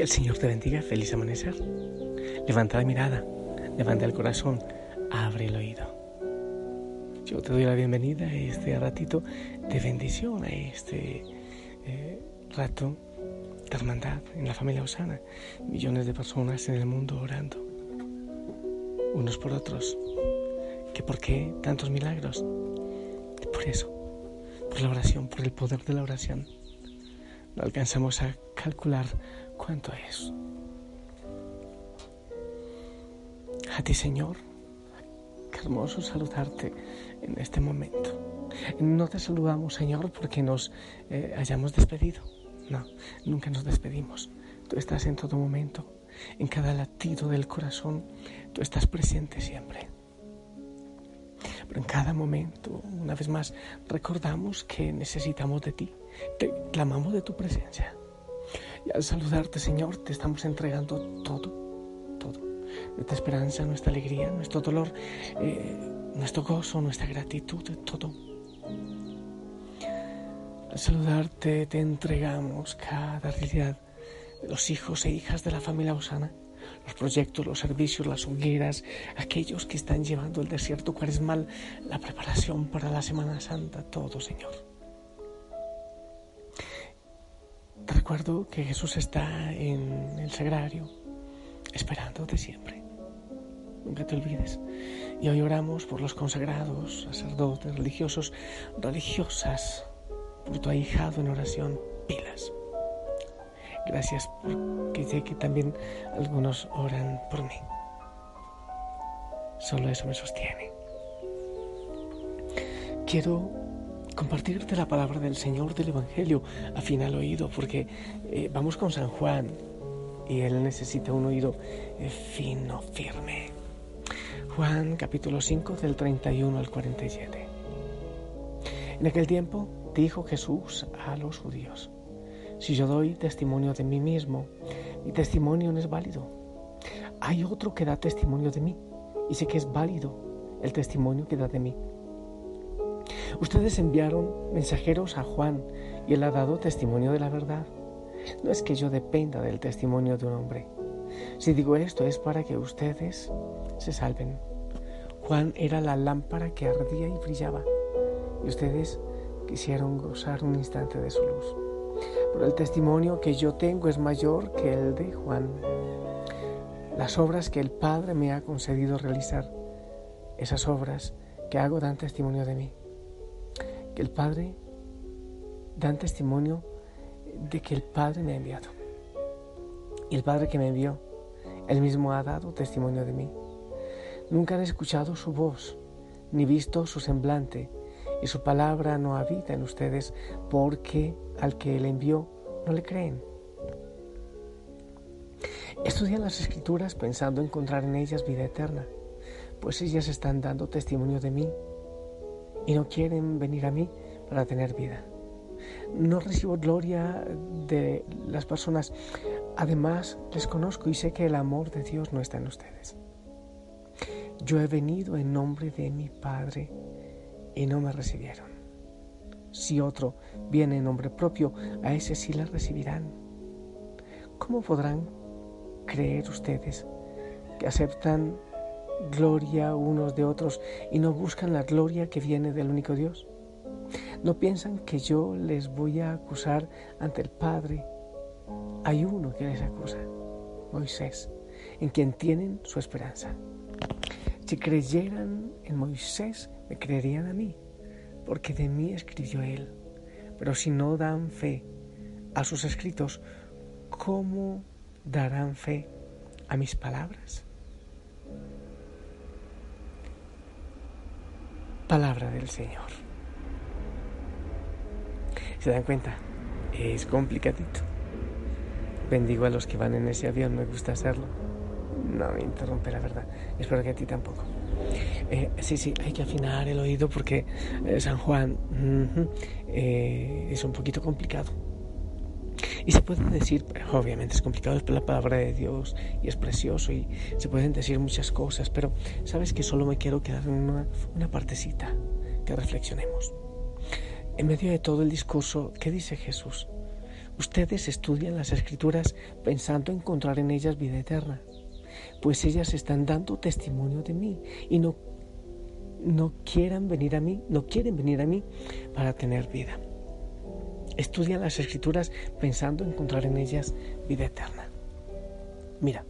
Que el Señor te bendiga. Feliz amanecer. Levanta la mirada, levanta el corazón, abre el oído. Yo te doy la bienvenida a este ratito de bendición, a este eh, rato de hermandad en la familia Osana. Millones de personas en el mundo orando, unos por otros. ¿Que por qué tantos milagros? Por eso, por la oración, por el poder de la oración. No alcanzamos a calcular cuánto es. A ti, Señor, qué hermoso saludarte en este momento. No te saludamos, Señor, porque nos eh, hayamos despedido. No, nunca nos despedimos. Tú estás en todo momento, en cada latido del corazón. Tú estás presente siempre. Pero en cada momento, una vez más, recordamos que necesitamos de ti. Te clamamos de tu presencia. Y al saludarte, Señor, te estamos entregando todo, todo. Nuestra esperanza, nuestra alegría, nuestro dolor, eh, nuestro gozo, nuestra gratitud, todo. Al saludarte te entregamos cada realidad los hijos e hijas de la familia Osana, los proyectos, los servicios, las hogueras, aquellos que están llevando el desierto cuaresmal, la preparación para la Semana Santa, todo, Señor. Recuerdo que Jesús está en el sagrario, esperándote siempre. Nunca te olvides. Y hoy oramos por los consagrados, sacerdotes, religiosos, religiosas, por tu ahijado en oración, pilas. Gracias porque sé que también algunos oran por mí. Solo eso me sostiene. Quiero compartirte la palabra del Señor del Evangelio a final oído, porque eh, vamos con San Juan y él necesita un oído eh, fino, firme. Juan capítulo 5 del 31 al 47. En aquel tiempo dijo Jesús a los judíos, si yo doy testimonio de mí mismo, mi testimonio no es válido. Hay otro que da testimonio de mí y sé que es válido el testimonio que da de mí. Ustedes enviaron mensajeros a Juan y él ha dado testimonio de la verdad. No es que yo dependa del testimonio de un hombre. Si digo esto es para que ustedes se salven. Juan era la lámpara que ardía y brillaba y ustedes quisieron gozar un instante de su luz. Pero el testimonio que yo tengo es mayor que el de Juan. Las obras que el Padre me ha concedido realizar, esas obras que hago dan testimonio de mí. El Padre dan testimonio de que el Padre me ha enviado. Y el Padre que me envió, él mismo ha dado testimonio de mí. Nunca han escuchado su voz, ni visto su semblante, y su palabra no habita en ustedes porque al que él envió no le creen. Estudian las escrituras pensando encontrar en ellas vida eterna, pues ellas están dando testimonio de mí y no quieren venir a mí para tener vida. No recibo gloria de las personas, además les conozco y sé que el amor de Dios no está en ustedes. Yo he venido en nombre de mi Padre y no me recibieron. si otro viene en nombre propio, a ese sí la recibirán. ¿Cómo podrán creer ustedes que aceptan gloria unos de otros y no buscan la gloria que viene del único Dios? ¿No piensan que yo les voy a acusar ante el Padre? Hay uno que les acusa, Moisés, en quien tienen su esperanza. Si creyeran en Moisés, me creerían a mí, porque de mí escribió él. Pero si no dan fe a sus escritos, ¿cómo darán fe a mis palabras? Palabra del Señor. ¿Se dan cuenta? Es complicadito. Bendigo a los que van en ese avión, me gusta hacerlo. No me interrumpe la verdad. Espero que a ti tampoco. Eh, sí, sí, hay que afinar el oído porque eh, San Juan eh, es un poquito complicado. Y se puede decir, obviamente es complicado, es la palabra de Dios y es precioso y se pueden decir muchas cosas, pero sabes que solo me quiero quedar en una, una partecita que reflexionemos. En medio de todo el discurso, ¿qué dice Jesús? Ustedes estudian las escrituras pensando encontrar en ellas vida eterna, pues ellas están dando testimonio de mí y no, no quieran venir a mí, no quieren venir a mí para tener vida. Estudian las escrituras pensando encontrar en ellas vida eterna. Mira,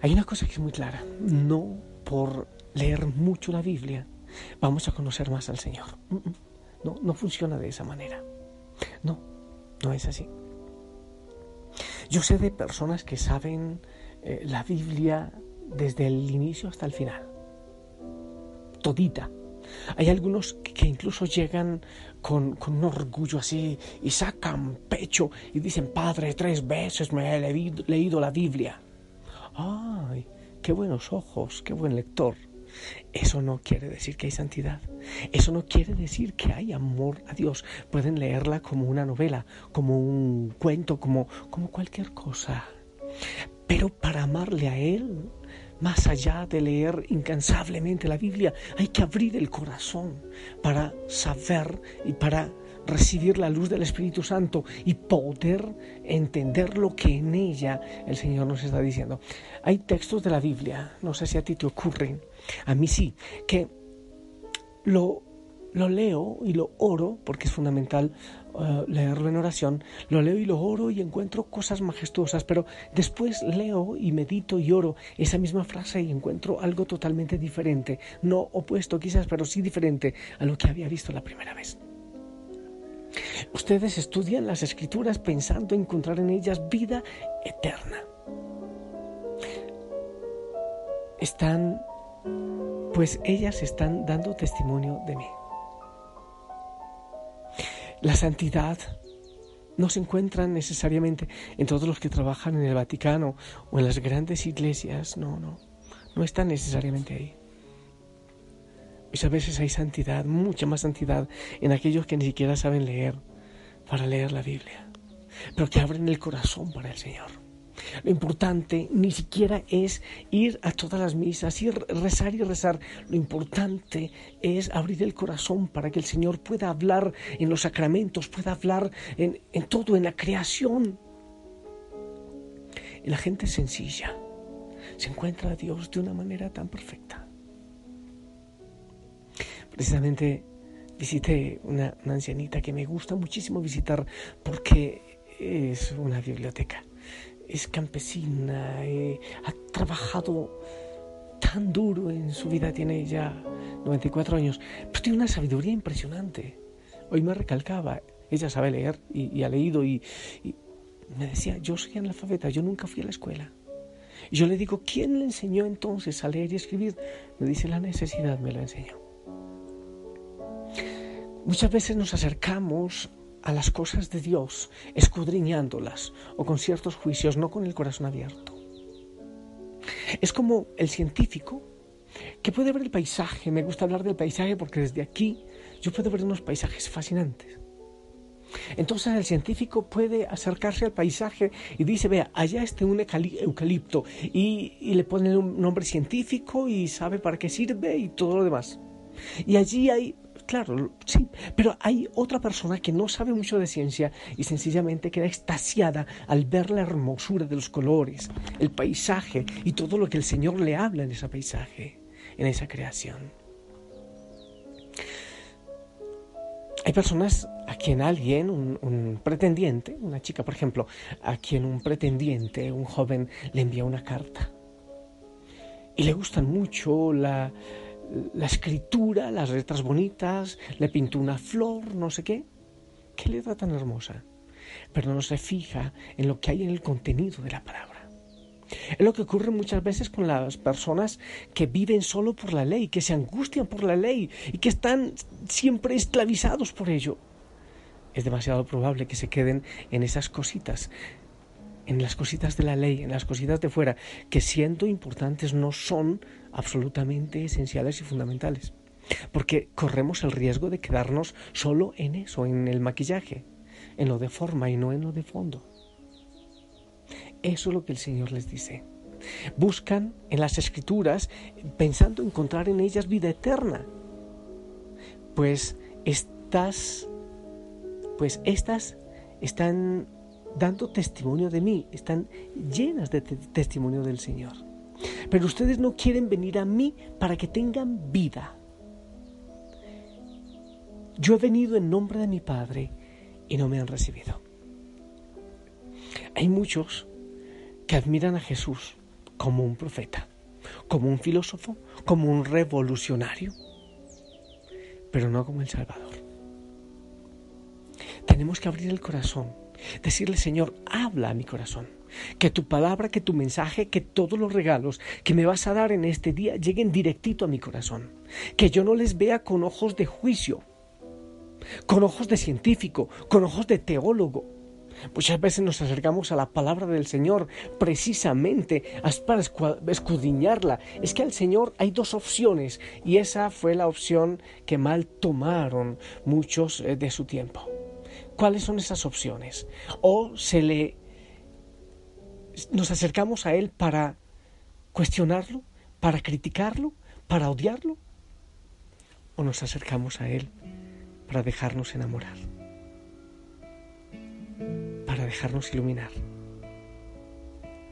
hay una cosa que es muy clara, no por leer mucho la Biblia vamos a conocer más al Señor. No, no funciona de esa manera. No, no es así. Yo sé de personas que saben eh, la Biblia desde el inicio hasta el final. Todita. Hay algunos que incluso llegan con, con, orgullo así y sacan pecho y dicen, Padre, tres veces me he leído la Biblia. ¡Ay! ¡Qué buenos ojos! ¡Qué buen lector! Eso no quiere decir que hay santidad. Eso no quiere decir que hay amor a Dios. Pueden leerla como una novela, como un cuento, como, como cualquier cosa. Pero para amarle a Él, más allá de leer incansablemente la Biblia, hay que abrir el corazón para saber y para recibir la luz del Espíritu Santo y poder entender lo que en ella el Señor nos está diciendo. Hay textos de la Biblia, no sé si a ti te ocurren, a mí sí, que lo, lo leo y lo oro, porque es fundamental uh, leerlo en oración, lo leo y lo oro y encuentro cosas majestuosas, pero después leo y medito y oro esa misma frase y encuentro algo totalmente diferente, no opuesto quizás, pero sí diferente a lo que había visto la primera vez. Ustedes estudian las escrituras pensando encontrar en ellas vida eterna. Están, pues ellas están dando testimonio de mí. La santidad no se encuentra necesariamente en todos los que trabajan en el Vaticano o en las grandes iglesias, no, no, no está necesariamente ahí. Y a veces hay santidad, mucha más santidad en aquellos que ni siquiera saben leer para leer la Biblia, pero que abren el corazón para el Señor. Lo importante ni siquiera es ir a todas las misas, ir rezar y rezar. Lo importante es abrir el corazón para que el Señor pueda hablar en los sacramentos, pueda hablar en, en todo, en la creación. Y la gente sencilla se encuentra a Dios de una manera tan perfecta. Precisamente visité una, ancianita que me gusta muchísimo visitar porque es una biblioteca. Es campesina, eh, ha trabajado tan duro en su vida, tiene ya 94 años, pero tiene una sabiduría impresionante. Hoy me recalcaba, ella sabe leer y, ha leído y, y, me decía, yo soy analfabeta, yo nunca fui a la escuela. Y yo le digo, ¿quién le enseñó entonces a leer y escribir? Me dice, la necesidad me la enseñó. Muchas veces nos acercamos a las cosas de Dios escudriñándolas o con ciertos juicios, no con el corazón abierto. Es como el científico que puede ver el paisaje. Me gusta hablar del paisaje porque desde aquí yo puedo ver unos paisajes fascinantes. Entonces el científico puede acercarse al paisaje y dice, vea, allá está un eucalipto y, y le pone un nombre científico y sabe para qué sirve y todo lo demás. Y allí hay claro, sí, pero hay otra persona que no sabe mucho de ciencia y sencillamente queda extasiada al ver la hermosura de los colores, el paisaje y todo lo que el Señor le habla en ese paisaje, en esa creación. Hay personas a quien alguien, un, pretendiente, una chica por ejemplo, a quien un pretendiente, un joven, le envía una carta. Y le gustan mucho la, la escritura, las letras bonitas, le pintó una flor, no sé qué. Qué letra tan hermosa. Pero no se fija en lo que hay en el contenido de la palabra. Es lo que ocurre muchas veces con las personas que viven solo por la ley, que se angustian por la ley y que están siempre esclavizados por ello. Es demasiado probable que se queden en esas cositas, en las cositas de la ley, en las cositas de fuera, que siendo importantes no son absolutamente esenciales y fundamentales. Porque corremos el riesgo de quedarnos solo en eso, en el maquillaje, en lo de forma y no en lo de fondo. Eso es lo que el Señor les dice. Buscan en las escrituras pensando encontrar en ellas vida eterna. Pues estas pues estas están dando testimonio de mí, están llenas de testimonio del Señor. Pero ustedes no quieren venir a mí para que tengan vida. Yo he venido en nombre de mi Padre y no me han recibido. Hay muchos que admiran a Jesús como un profeta, como un filósofo, como un revolucionario, pero no como el Salvador. Tenemos que abrir el corazón, decirle, Señor, habla a mi corazón. Que tu palabra, que tu mensaje, que todos los regalos que me vas a dar en este día lleguen directito a mi corazón. Que yo no les vea con ojos de juicio, con ojos de científico, con ojos de teólogo, Muchas veces nos acercamos a la palabra del Señor precisamente para escudriñarla. Es que al Señor hay dos opciones y esa fue la opción que mal tomaron muchos eh, de su tiempo. ¿Cuáles son esas opciones? O se le nos acercamos a él para cuestionarlo, para criticarlo, para odiarlo, o nos acercamos a él para dejarnos enamorar para dejarnos iluminar,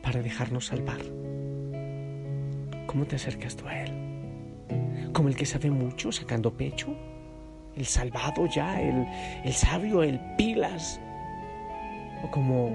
para dejarnos salvar. ¿Cómo te acercas tú a Él? ¿Como el que sabe mucho sacando pecho? ¿El salvado ya? ¿El, el sabio? ¿El pilas? ¿O como,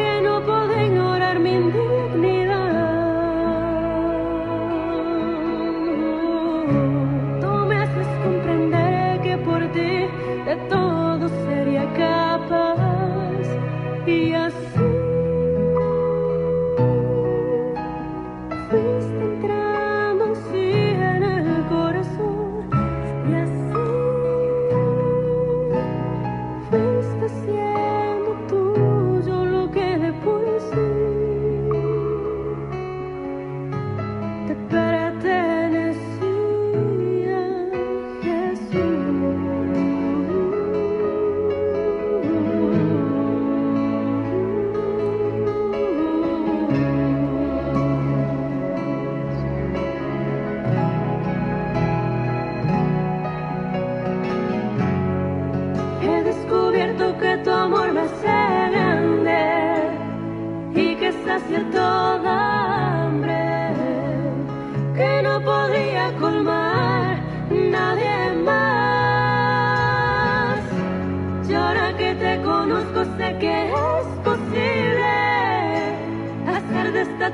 nadie más.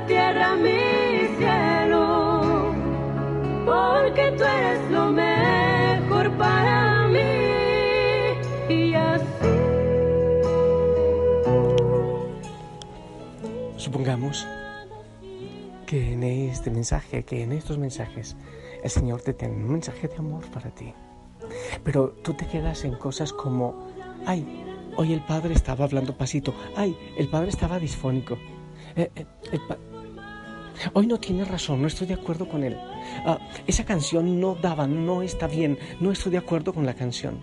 Tierra mi cielo, porque tú eres lo mejor para mí. Y así. Supongamos que en este mensaje, que en estos mensajes, el Señor te tiene un mensaje de amor para ti. Pero tú te quedas en cosas como, ay, hoy el padre estaba hablando pasito, ay, el padre estaba disfónico. Eh, eh, Hoy no tiene razón, no estoy de acuerdo con él. Ah, esa canción no daba, no está bien, no estoy de acuerdo con la canción.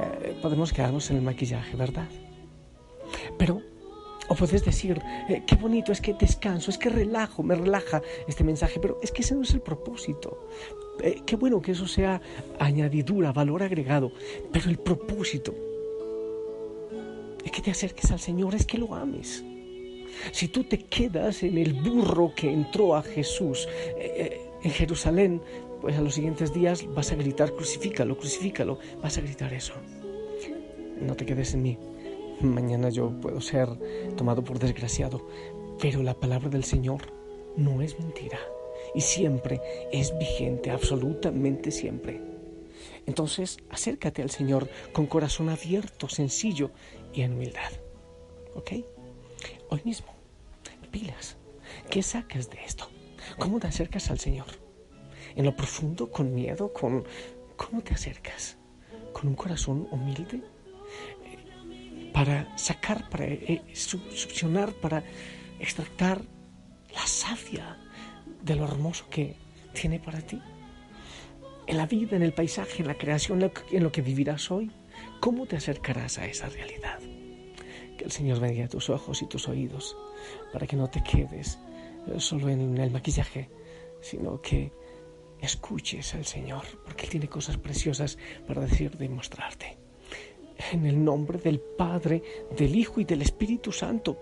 Eh, podemos quedarnos en el maquillaje, ¿verdad? Pero, o puedes decir, eh, qué bonito, es que descanso, es que relajo, me relaja este mensaje, pero es que ese no es el propósito. Eh, qué bueno que eso sea añadidura, valor agregado, pero el propósito es que te acerques al Señor, es que lo ames. Si tú te quedas en el burro que entró a Jesús eh, eh, en Jerusalén, pues a los siguientes días vas a gritar, crucifícalo, crucifícalo, vas a gritar eso. No te quedes en mí. Mañana yo puedo ser tomado por desgraciado, pero la palabra del Señor no es mentira y siempre es vigente, absolutamente siempre. Entonces, acércate al Señor con corazón abierto, sencillo y en humildad. ¿Ok? Hoy mismo, pilas. ¿Qué sacas de esto? ¿Cómo te acercas al Señor? ¿En lo profundo, con miedo? Con... ¿Cómo te acercas? ¿Con un corazón humilde? Eh, Para sacar, para eh, su- succionar, para extractar la savia de lo hermoso que tiene para ti. En la vida, en el paisaje, en la creación, en lo que vivirás hoy, ¿cómo te acercarás a esa realidad? Que el Señor bendiga tus ojos y tus oídos para que no te quedes eh, solo en el maquillaje, sino que escuches al Señor, porque Él tiene cosas preciosas para decirte y mostrarte. En el nombre del Padre, del Hijo y del Espíritu Santo.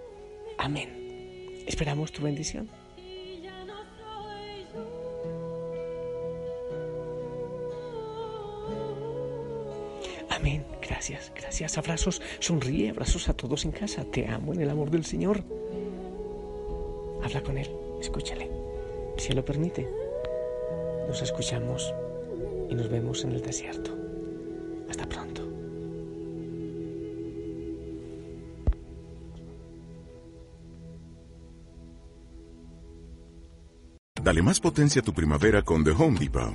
Amén. Esperamos tu bendición. Gracias, gracias. Abrazos, sonríe, abrazos a todos en casa. Te amo en el amor del Señor. Habla con Él, escúchale. Si Él lo permite, nos escuchamos y nos vemos en el desierto. Hasta pronto. Dale más potencia a tu primavera con The Home Depot.